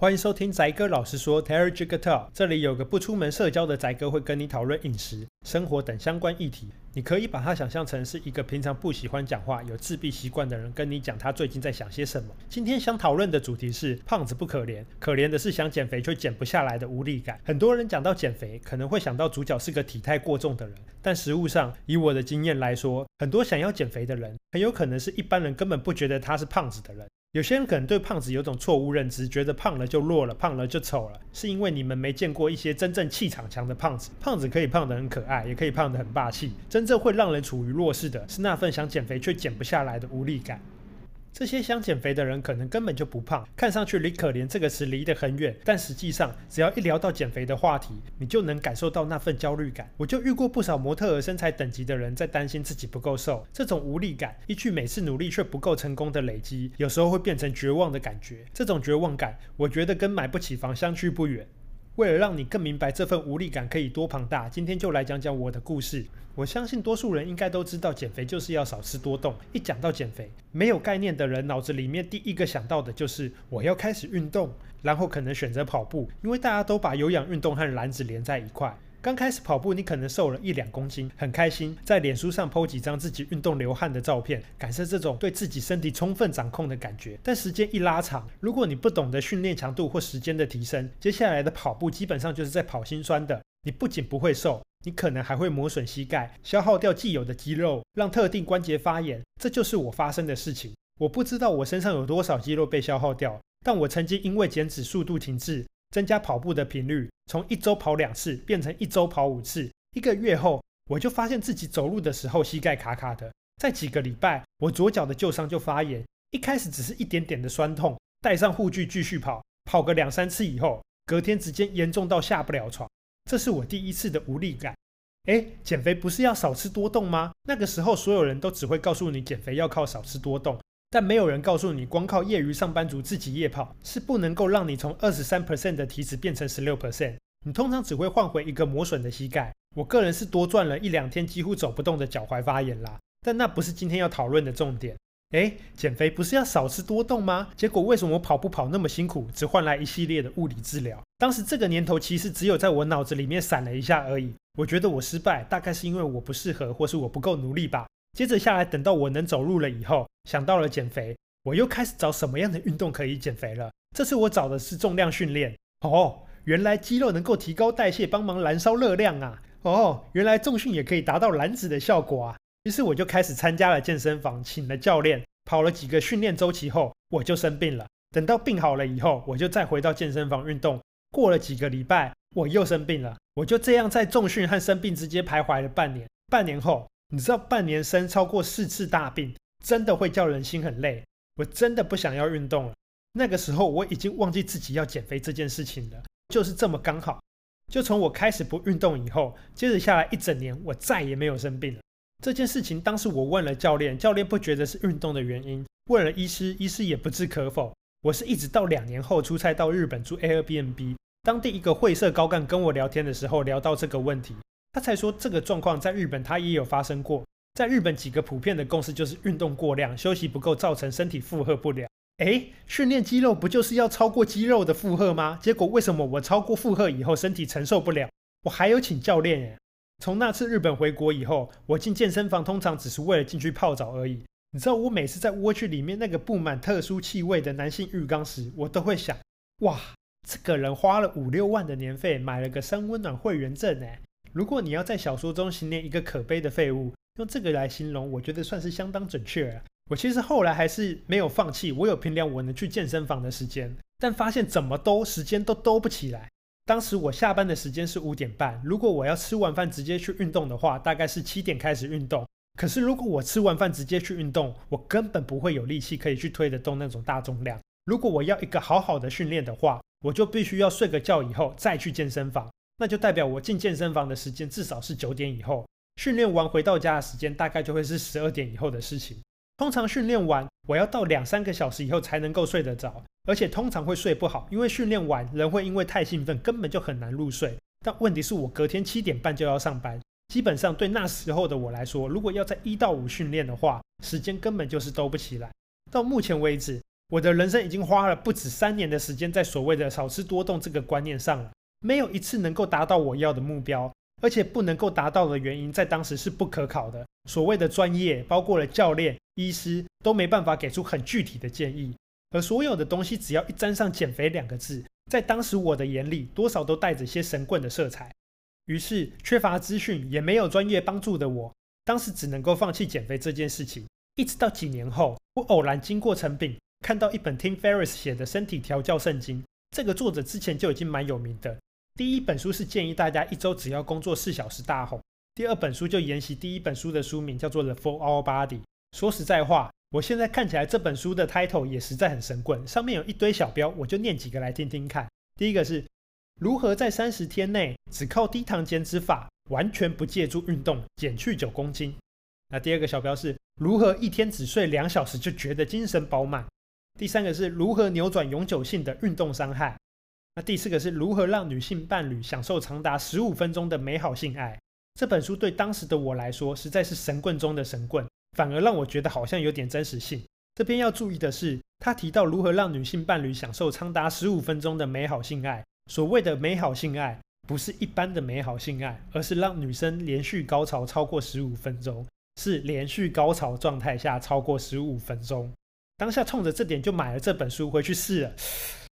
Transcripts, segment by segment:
欢迎收听宅哥老实说 Terry Jigger Talk，这里有个不出门社交的宅哥会跟你讨论饮食、生活等相关议题。你可以把它想象成是一个平常不喜欢讲话、有自闭习惯的人跟你讲他最近在想些什么。今天想讨论的主题是胖子不可怜，可怜的是想减肥却减不下来的无力感。很多人讲到减肥，可能会想到主角是个体态过重的人，但实物上，以我的经验来说，很多想要减肥的人，很有可能是一般人根本不觉得他是胖子的人。有些人可能对胖子有种错误认知，觉得胖了就弱了，胖了就丑了，是因为你们没见过一些真正气场强的胖子。胖子可以胖得很可爱，也可以胖得很霸气。真正会让人处于弱势的是那份想减肥却减不下来的无力感。这些想减肥的人可能根本就不胖，看上去离可怜这个词离得很远，但实际上只要一聊到减肥的话题，你就能感受到那份焦虑感。我就遇过不少模特儿身材等级的人在担心自己不够瘦，这种无力感依据每次努力却不够成功的累积，有时候会变成绝望的感觉。这种绝望感，我觉得跟买不起房相去不远。为了让你更明白这份无力感可以多庞大，今天就来讲讲我的故事。我相信多数人应该都知道，减肥就是要少吃多动。一讲到减肥，没有概念的人脑子里面第一个想到的就是我要开始运动，然后可能选择跑步，因为大家都把有氧运动和燃脂连在一块。刚开始跑步，你可能瘦了一两公斤，很开心，在脸书上 po 几张自己运动流汗的照片，感受这种对自己身体充分掌控的感觉。但时间一拉长，如果你不懂得训练强度或时间的提升，接下来的跑步基本上就是在跑心酸的。你不仅不会瘦，你可能还会磨损膝盖，消耗掉既有的肌肉，让特定关节发炎。这就是我发生的事情。我不知道我身上有多少肌肉被消耗掉，但我曾经因为减脂速度停滞。增加跑步的频率，从一周跑两次变成一周跑五次。一个月后，我就发现自己走路的时候膝盖卡卡的。在几个礼拜，我左脚的旧伤就发炎。一开始只是一点点的酸痛，带上护具继续跑，跑个两三次以后，隔天直接严重到下不了床。这是我第一次的无力感。诶，减肥不是要少吃多动吗？那个时候，所有人都只会告诉你减肥要靠少吃多动。但没有人告诉你，光靠业余上班族自己夜跑是不能够让你从二十三 percent 的体脂变成十六 percent。你通常只会换回一个磨损的膝盖。我个人是多赚了一两天几乎走不动的脚踝发炎啦。但那不是今天要讨论的重点。诶，减肥不是要少吃多动吗？结果为什么我跑步跑那么辛苦，只换来一系列的物理治疗？当时这个念头其实只有在我脑子里面闪了一下而已。我觉得我失败，大概是因为我不适合，或是我不够努力吧。接着下来，等到我能走路了以后，想到了减肥，我又开始找什么样的运动可以减肥了。这次我找的是重量训练。哦，原来肌肉能够提高代谢，帮忙燃烧热量啊！哦，原来重训也可以达到燃脂的效果啊！于是我就开始参加了健身房，请了教练，跑了几个训练周期后，我就生病了。等到病好了以后，我就再回到健身房运动。过了几个礼拜，我又生病了。我就这样在重训和生病之间徘徊了半年。半年后。你知道半年生超过四次大病，真的会叫人心很累。我真的不想要运动了。那个时候我已经忘记自己要减肥这件事情了，就是这么刚好。就从我开始不运动以后，接着下来一整年，我再也没有生病了。这件事情当时我问了教练，教练不觉得是运动的原因；问了医师，医师也不置可否。我是一直到两年后出差到日本住 Airbnb，当地一个会社高干跟我聊天的时候，聊到这个问题。他才说这个状况在日本他也有发生过，在日本几个普遍的共识就是运动过量、休息不够造成身体负荷不了。诶，训练肌肉不就是要超过肌肉的负荷吗？结果为什么我超过负荷以后身体承受不了？我还有请教练诶。从那次日本回国以后，我进健身房通常只是为了进去泡澡而已。你知道我每次在蜗居里面那个布满特殊气味的男性浴缸时，我都会想：哇，这个人花了五六万的年费买了个三温暖会员证诶。如果你要在小说中形容一个可悲的废物，用这个来形容，我觉得算是相当准确了。我其实后来还是没有放弃，我有评量我能去健身房的时间，但发现怎么都时间都兜不起来。当时我下班的时间是五点半，如果我要吃完饭直接去运动的话，大概是七点开始运动。可是如果我吃完饭直接去运动，我根本不会有力气可以去推得动那种大重量。如果我要一个好好的训练的话，我就必须要睡个觉以后再去健身房。那就代表我进健身房的时间至少是九点以后，训练完回到家的时间大概就会是十二点以后的事情。通常训练完我要到两三个小时以后才能够睡得着，而且通常会睡不好，因为训练完人会因为太兴奋根本就很难入睡。但问题是我隔天七点半就要上班，基本上对那时候的我来说，如果要在一到五训练的话，时间根本就是兜不起来。到目前为止，我的人生已经花了不止三年的时间在所谓的少吃多动这个观念上了，没有一次能够达到我要的目标，而且不能够达到的原因在当时是不可考的。所谓的专业，包括了教练、医师，都没办法给出很具体的建议。而所有的东西，只要一沾上减肥两个字，在当时我的眼里，多少都带着些神棍的色彩。于是，缺乏资讯，也没有专业帮助的我，当时只能够放弃减肥这件事情。一直到几年后，我偶然经过诚品，看到一本 Tim Ferriss 写的身体调教圣经。这个作者之前就已经蛮有名的。第一本书是建议大家一周只要工作四小时大红。第二本书就沿袭第一本书的书名，叫做 The Four Hour Body。说实在话。我现在看起来这本书的 title 也实在很神棍，上面有一堆小标，我就念几个来听听看。第一个是如何在三十天内只靠低糖减脂法，完全不借助运动减去九公斤。那第二个小标是如何一天只睡两小时就觉得精神饱满。第三个是如何扭转永久性的运动伤害。那第四个是如何让女性伴侣享受长达十五分钟的美好性爱。这本书对当时的我来说，实在是神棍中的神棍。反而让我觉得好像有点真实性。这边要注意的是，他提到如何让女性伴侣享受长达十五分钟的美好性爱。所谓的美好性爱，不是一般的美好性爱，而是让女生连续高潮超过十五分钟，是连续高潮状态下超过十五分钟。当下冲着这点就买了这本书回去试了，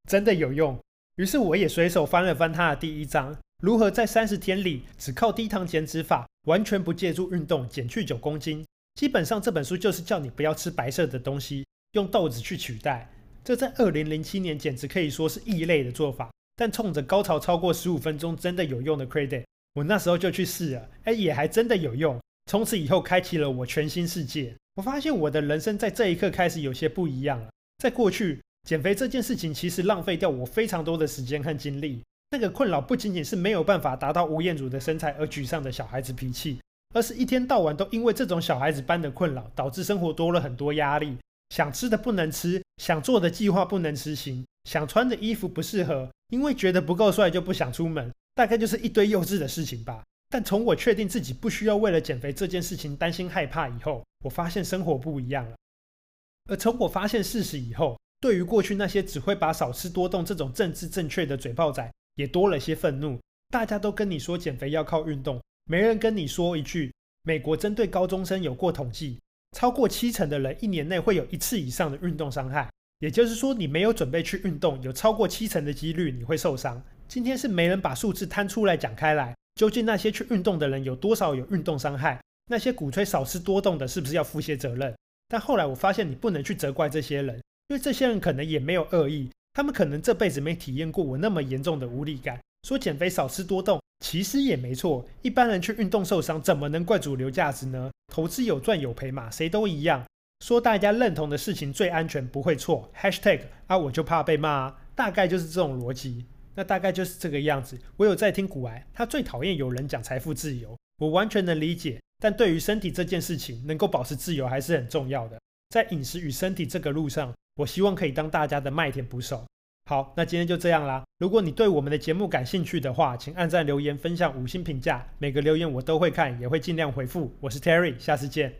真的有用。于是我也随手翻了翻他的第一章，如何在三十天里只靠低糖减脂法，完全不借助运动减去九公斤。基本上这本书就是叫你不要吃白色的东西，用豆子去取代。这在二零零七年简直可以说是异类的做法。但冲着高潮超过十五分钟真的有用的 credit，我那时候就去试了，哎，也还真的有用。从此以后开启了我全新世界。我发现我的人生在这一刻开始有些不一样了。在过去，减肥这件事情其实浪费掉我非常多的时间和精力。那个困扰不仅仅是没有办法达到吴彦祖的身材而沮丧的小孩子脾气。而是一天到晚都因为这种小孩子般的困扰，导致生活多了很多压力。想吃的不能吃，想做的计划不能实行，想穿的衣服不适合，因为觉得不够帅就不想出门，大概就是一堆幼稚的事情吧。但从我确定自己不需要为了减肥这件事情担心害怕以后，我发现生活不一样了。而从我发现事实以后，对于过去那些只会把少吃多动这种政治正确的嘴炮仔，也多了些愤怒。大家都跟你说减肥要靠运动。没人跟你说一句，美国针对高中生有过统计，超过七成的人一年内会有一次以上的运动伤害。也就是说，你没有准备去运动，有超过七成的几率你会受伤。今天是没人把数字摊出来讲开来，究竟那些去运动的人有多少有运动伤害？那些鼓吹少吃多动的，是不是要负些责任？但后来我发现，你不能去责怪这些人，因为这些人可能也没有恶意，他们可能这辈子没体验过我那么严重的无力感。说减肥少吃多动。其实也没错，一般人去运动受伤，怎么能怪主流价值呢？投资有赚有赔嘛，谁都一样。说大家认同的事情最安全，不会错。Hashtag 啊，我就怕被骂啊，大概就是这种逻辑。那大概就是这个样子。我有在听古癌，他最讨厌有人讲财富自由，我完全能理解。但对于身体这件事情，能够保持自由还是很重要的。在饮食与身体这个路上，我希望可以当大家的麦田捕手。好，那今天就这样啦。如果你对我们的节目感兴趣的话，请按赞、留言、分享、五星评价。每个留言我都会看，也会尽量回复。我是 Terry，下次见。